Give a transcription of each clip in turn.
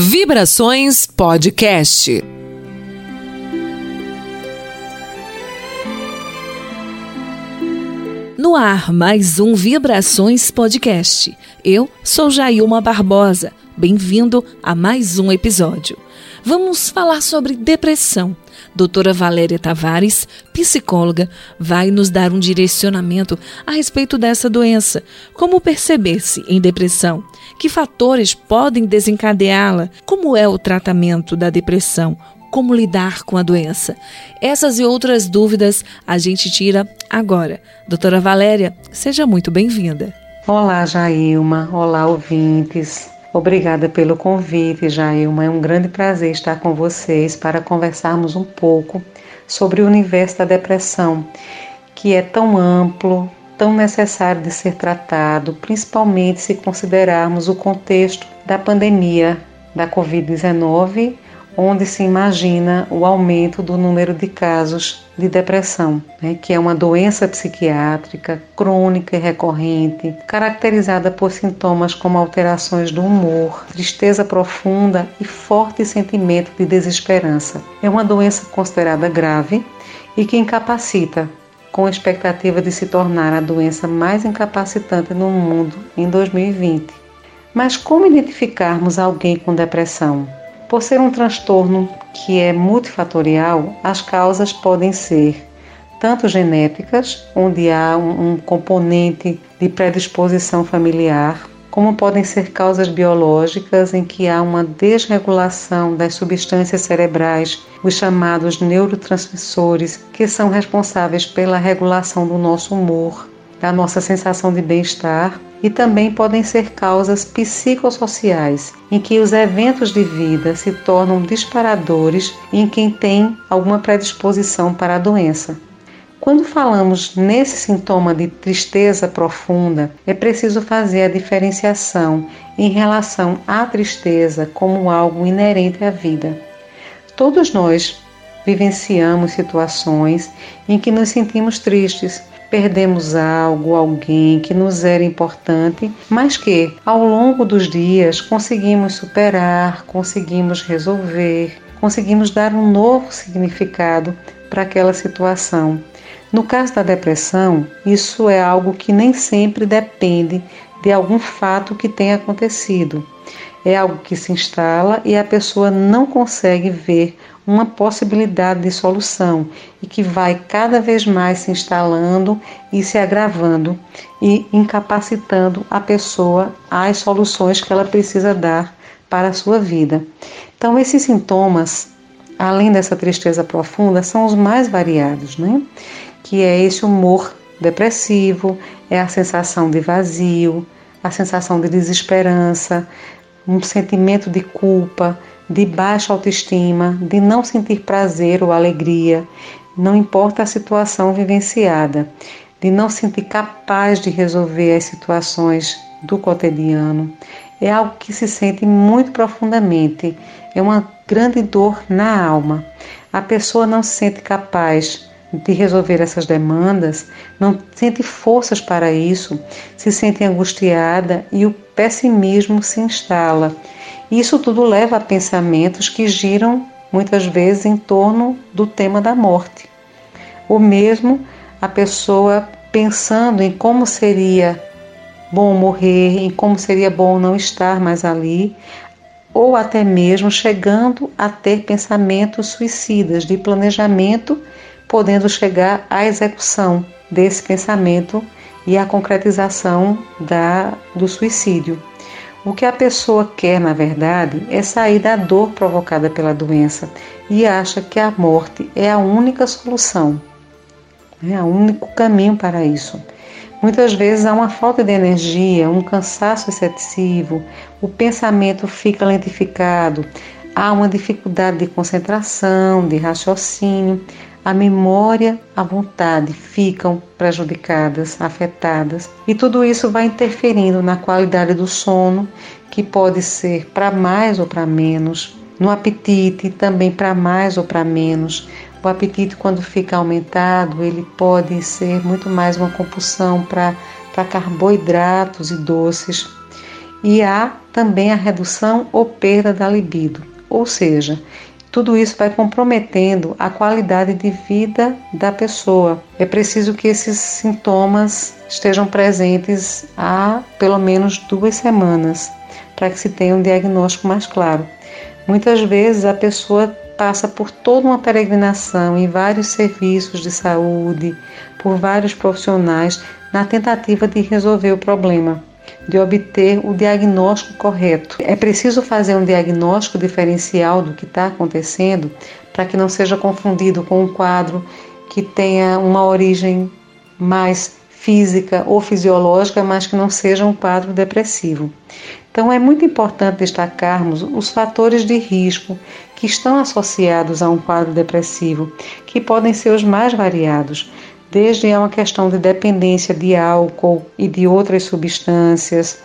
Vibrações Podcast. No ar, mais um Vibrações Podcast. Eu sou Jailma Barbosa. Bem-vindo a mais um episódio. Vamos falar sobre depressão. Doutora Valéria Tavares, psicóloga, vai nos dar um direcionamento a respeito dessa doença. Como perceber-se em depressão? Que fatores podem desencadeá-la? Como é o tratamento da depressão? Como lidar com a doença? Essas e outras dúvidas a gente tira agora. Doutora Valéria, seja muito bem-vinda. Olá, Jailma. Olá, ouvintes. Obrigada pelo convite, Jailma. É um grande prazer estar com vocês para conversarmos um pouco sobre o universo da depressão, que é tão amplo, tão necessário de ser tratado, principalmente se considerarmos o contexto da pandemia da Covid-19 onde se imagina o aumento do número de casos de depressão, né, que é uma doença psiquiátrica crônica e recorrente, caracterizada por sintomas como alterações do humor, tristeza profunda e forte sentimento de desesperança. É uma doença considerada grave e que incapacita, com a expectativa de se tornar a doença mais incapacitante no mundo em 2020. Mas como identificarmos alguém com depressão? Por ser um transtorno que é multifatorial, as causas podem ser tanto genéticas, onde há um, componente de predisposição familiar, como podem ser causas biológicas em que há uma desregulação das substâncias cerebrais, os chamados neurotransmissores, que são responsáveis pela regulação do nosso humor, da nossa sensação de bem-estar e também podem ser causas psicossociais, em que os eventos de vida se tornam disparadores em quem tem alguma predisposição para a doença. Quando falamos nesse sintoma de tristeza profunda, é preciso fazer a diferenciação em relação à tristeza como algo inerente à vida. Todos nós vivenciamos situações em que nos sentimos tristes, perdemos algo, alguém que nos era importante, mas que ao longo dos dias conseguimos superar, conseguimos resolver, conseguimos dar um novo significado para aquela situação. No caso da depressão, isso é algo que nem sempre depende de algum fato que tenha acontecido. É algo que se instala e a pessoa não consegue ver uma possibilidade de solução e que vai cada vez mais se instalando e se agravando e incapacitando a pessoa às soluções que ela precisa dar para a sua vida. Então, esses sintomas, além dessa tristeza profunda, são os mais variados, né? Que é esse humor depressivo, é a sensação de vazio, a sensação de desesperança, um sentimento de culpa, de baixa autoestima, de não sentir prazer ou alegria, não importa a situação vivenciada, de não sentir capaz de resolver as situações do cotidiano. É algo que se sente muito profundamente, é uma grande dor na alma. A pessoa não se sente capaz de resolver essas demandas, não sente forças para isso, se sente angustiada e o pessimismo se instala isso tudo leva a pensamentos que giram muitas vezes em torno do tema da morte. Ou mesmo a pessoa pensando em como seria bom morrer, em como seria bom não estar mais ali, ou até mesmo chegando a ter pensamentos suicidas de planejamento, podendo chegar à execução desse pensamento e à concretização da, do suicídio. O que a pessoa quer, na verdade, é sair da dor provocada pela doença e acha que a morte é a única solução, é o único caminho para isso. Muitas vezes há uma falta de energia, um cansaço excessivo, o pensamento fica lentificado, há uma dificuldade de concentração, de raciocínio, a memória, a vontade ficam prejudicadas, afetadas, e tudo isso vai interferindo na qualidade do sono, que pode ser para mais ou para menos, no apetite também para mais ou para menos. O apetite, quando fica aumentado, ele pode ser muito mais uma compulsão para carboidratos e doces. e há também a redução ou perda da libido, ou seja, tudo isso vai comprometendo a qualidade de vida da pessoa. É preciso que esses sintomas estejam presentes há pelo menos duas semanas para que se tenha um diagnóstico mais claro. Muitas vezes a pessoa passa por toda uma peregrinação em vários serviços de saúde, por vários profissionais, na tentativa de resolver o problema de obter o diagnóstico correto. É preciso fazer um diagnóstico diferencial do que está acontecendo para que não seja confundido com um quadro que tenha uma origem mais física ou fisiológica, mas que não seja um quadro depressivo. Então, é muito importante destacarmos os fatores de risco que estão associados a um quadro depressivo, que podem ser os mais variados, desde uma questão de dependência de álcool e de outras substâncias,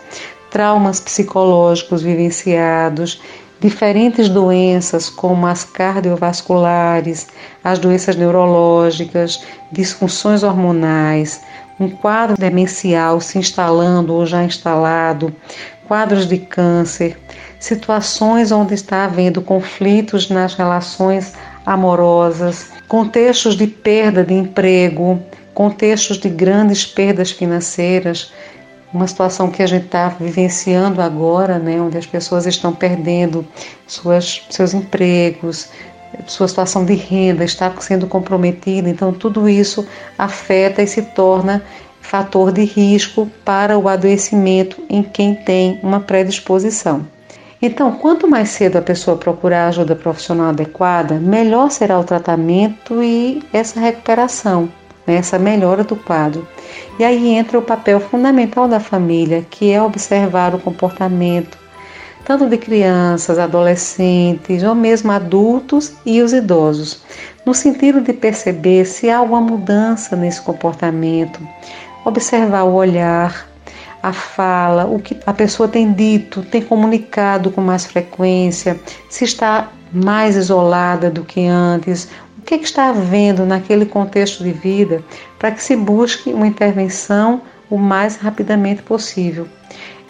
traumas psicológicos vivenciados, diferentes doenças como as cardiovasculares, as doenças neurológicas, disfunções hormonais, um quadro demencial se instalando ou já instalado, quadros de câncer, situações onde está havendo conflitos nas relações amorosas, contextos de perda de emprego, contextos de grandes perdas financeiras, uma situação que a gente está vivenciando agora, né, onde as pessoas estão perdendo suas, seus empregos, sua situação de renda está sendo comprometida, então tudo isso afeta e se torna fator de risco para o adoecimento em quem tem uma predisposição. Então, quanto mais cedo a pessoa procurar ajuda profissional adequada, melhor será o tratamento e essa recuperação, né, essa melhora do quadro. E aí entra o papel fundamental da família, que é observar o comportamento tanto de crianças, adolescentes ou mesmo adultos e os idosos, no sentido de perceber se há alguma mudança nesse comportamento, observar o olhar, a fala, o que a pessoa tem dito, tem comunicado com mais frequência, se está mais isolada do que antes, o que, é que está havendo naquele contexto de vida para que se busque uma intervenção o mais rapidamente possível.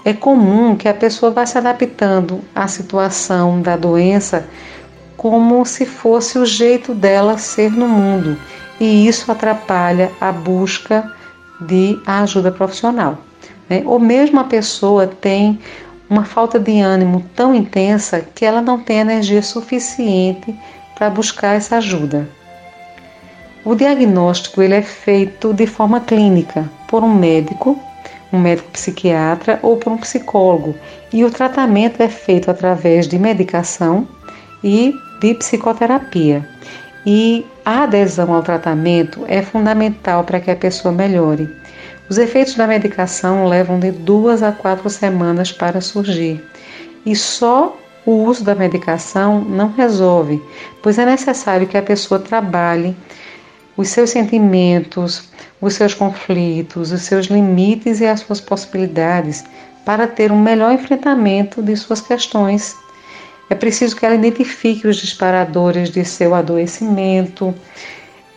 É comum que a pessoa vá se adaptando à situação da doença como se fosse o jeito dela ser no mundo, e isso atrapalha a busca de ajuda profissional. Né? Ou mesmo a pessoa tem uma falta de ânimo tão intensa que ela não tem energia suficiente para buscar essa ajuda. O diagnóstico ele é feito de forma clínica por um médico, um médico psiquiatra ou por um psicólogo, e o tratamento é feito através de medicação e de psicoterapia. E a adesão ao tratamento é fundamental para que a pessoa melhore. Os efeitos da medicação levam de duas a quatro semanas para surgir e só o uso da medicação não resolve, pois é necessário que a pessoa trabalhe os seus sentimentos, os seus conflitos, os seus limites e as suas possibilidades para ter um melhor enfrentamento de suas questões. É preciso que ela identifique os disparadores de seu adoecimento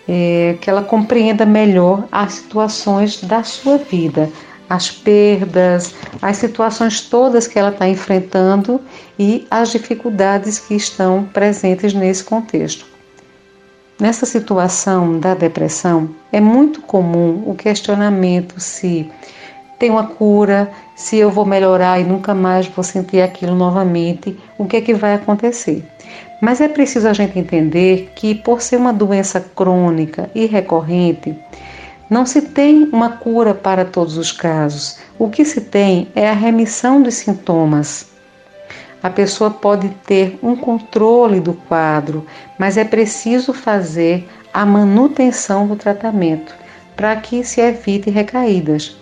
é, que ela compreenda melhor as situações da sua vida, as perdas, as situações todas que ela está enfrentando e as dificuldades que estão presentes nesse contexto. Nessa situação da depressão, é muito comum o questionamento se tem uma cura, se eu vou melhorar e nunca mais vou sentir aquilo novamente, o que é que vai acontecer? Mas é preciso a gente entender que, por ser uma doença crônica e recorrente, não se tem uma cura para todos os casos. O que se tem é a remissão dos sintomas. A pessoa pode ter um controle do quadro, mas é preciso fazer a manutenção do tratamento para que se evite recaídas.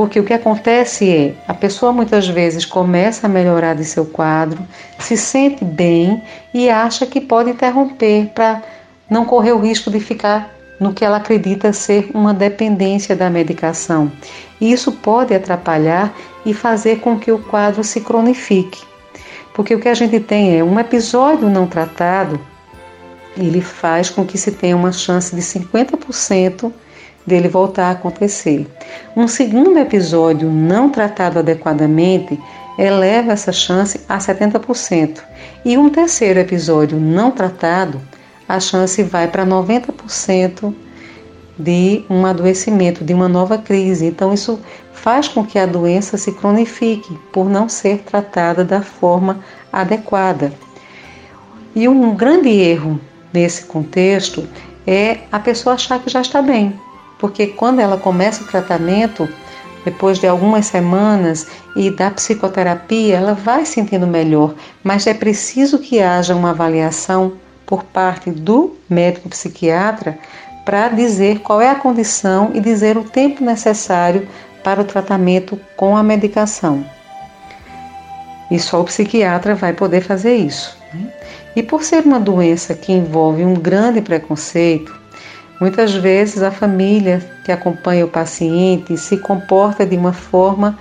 Porque o que acontece é, a pessoa muitas vezes começa a melhorar de seu quadro, se sente bem e acha que pode interromper para não correr o risco de ficar no que ela acredita ser uma dependência da medicação. E isso pode atrapalhar e fazer com que o quadro se cronifique. Porque o que a gente tem é um episódio não tratado, ele faz com que se tenha uma chance de 50% dele voltar a acontecer. Um segundo episódio não tratado adequadamente eleva essa chance a 70%. E um terceiro episódio não tratado, a chance vai para 90% de um adoecimento, de uma nova crise. Então, isso faz com que a doença se cronifique por não ser tratada da forma adequada. E um grande erro nesse contexto é a pessoa achar que já está bem, porque quando ela começa o tratamento, depois de algumas semanas e da psicoterapia, ela vai sentindo melhor, mas é preciso que haja uma avaliação por parte do médico psiquiatra para dizer qual é a condição e dizer o tempo necessário para o tratamento com a medicação. E só o psiquiatra vai poder fazer isso. Né? E por ser uma doença que envolve um grande preconceito, muitas vezes a família que acompanha o paciente se comporta de uma forma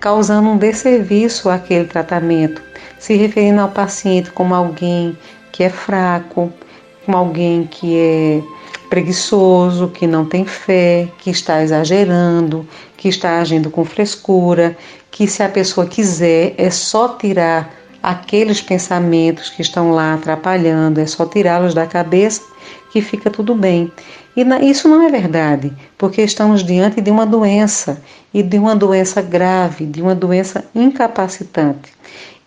causando um desserviço àquele tratamento, se referindo ao paciente como alguém que é fraco, como alguém que é preguiçoso, que não tem fé, que está exagerando, que está agindo com frescura, que se a pessoa quiser é só tirar aqueles pensamentos que estão lá atrapalhando, é só tirá-los da cabeça que fica tudo bem. E isso não é verdade, porque estamos diante de uma doença e de uma doença grave, de uma doença incapacitante.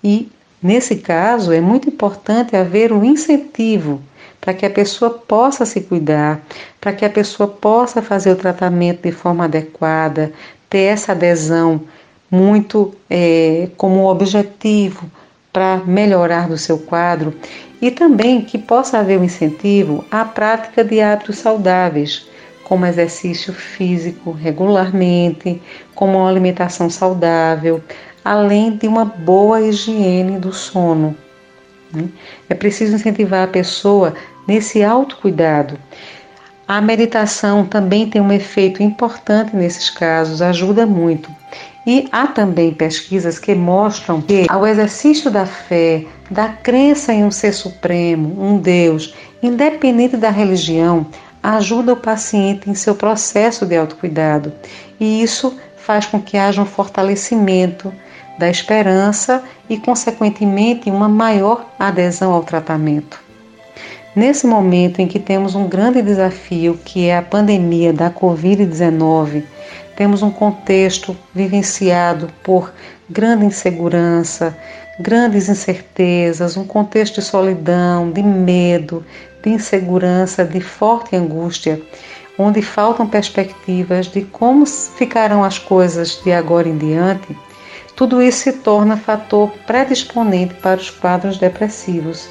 E nesse caso é muito importante haver um incentivo para que a pessoa possa se cuidar, para que a pessoa possa fazer o tratamento de forma adequada, ter essa adesão muito é, como objetivo para melhorar do seu quadro e também que possa haver um incentivo à prática de hábitos saudáveis, como exercício físico regularmente, como uma alimentação saudável, além de uma boa higiene do sono. Né? É preciso incentivar a pessoa nesse autocuidado. A meditação também tem um efeito importante nesses casos, ajuda muito. E há também pesquisas que mostram que ao exercício da fé, da crença em um ser supremo, um Deus, independente da religião, ajuda o paciente em seu processo de autocuidado. E isso faz com que haja um fortalecimento da esperança e, consequentemente, uma maior adesão ao tratamento. Nesse momento em que temos um grande desafio, que é a pandemia da Covid-19, temos um contexto vivenciado por grande insegurança, grandes incertezas, um contexto de solidão, de medo, de insegurança, de forte angústia, onde faltam perspectivas de como ficarão as coisas de agora em diante, tudo isso se torna fator predisponente para os quadros depressivos.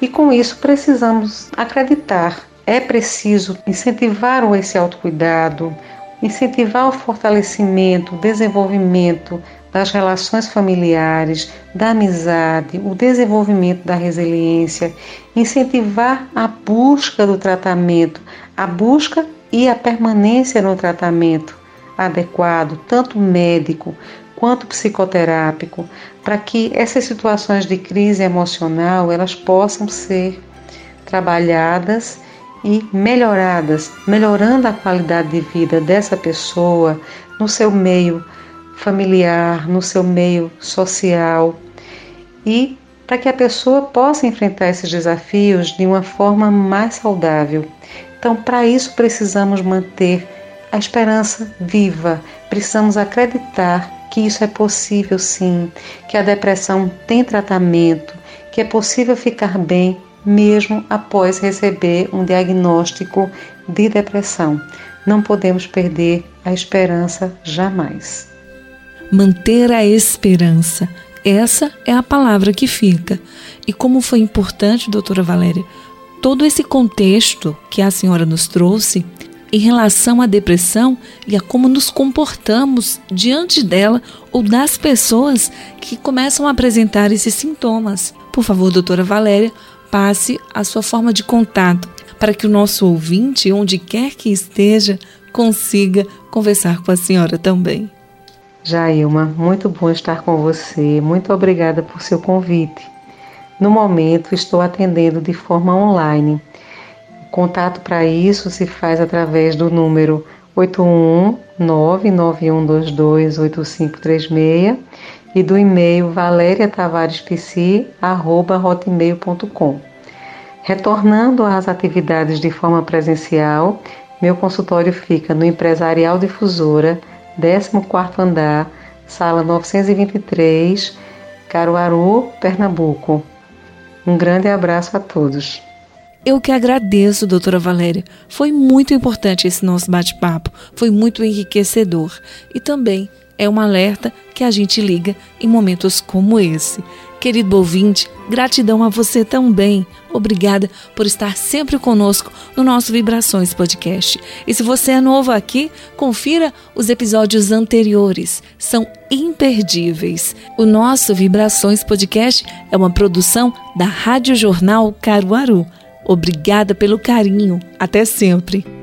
E com isso precisamos acreditar. É preciso incentivar esse autocuidado, incentivar o fortalecimento, o desenvolvimento das relações familiares, da amizade, o desenvolvimento da resiliência, incentivar a busca do tratamento, a busca e a permanência no tratamento adequado, tanto médico quanto psicoterápico, para que essas situações de crise emocional elas possam ser trabalhadas e melhoradas, melhorando a qualidade de vida dessa pessoa no seu meio familiar, no seu meio social e para que a pessoa possa enfrentar esses desafios de uma forma mais saudável. Então, para isso precisamos manter a esperança viva, precisamos acreditar que isso é possível sim, que a depressão tem tratamento, que é possível ficar bem mesmo após receber um diagnóstico de depressão. Não podemos perder a esperança jamais. Manter a esperança. Essa é a palavra que fica. E como foi importante, doutora Valéria, todo esse contexto que a senhora nos trouxe em relação à depressão e a como nos comportamos diante dela ou das pessoas que começam a apresentar esses sintomas. Por favor, doutora Valéria, passe a sua forma de contato para que o nosso ouvinte, onde quer que esteja, consiga conversar com a senhora também. Jailma, muito bom estar com você. Muito obrigada por seu convite. No momento, estou atendendo de forma online Contato para isso se faz através do número 819-9122-8536 e do e-mail valeriatavarespc.hotmail.com. Retornando às atividades de forma presencial, meu consultório fica no Empresarial Difusora, 14º andar, sala 923, Caruaru, Pernambuco. Um grande abraço a todos. Eu que agradeço, doutora Valéria. Foi muito importante esse nosso bate-papo, foi muito enriquecedor e também é um alerta que a gente liga em momentos como esse. Querido ouvinte, gratidão a você também. Obrigada por estar sempre conosco no nosso Vibrações Podcast. E se você é novo aqui, confira os episódios anteriores. São imperdíveis. O nosso Vibrações Podcast é uma produção da Rádio Jornal Caruaru. Obrigada pelo carinho. Até sempre.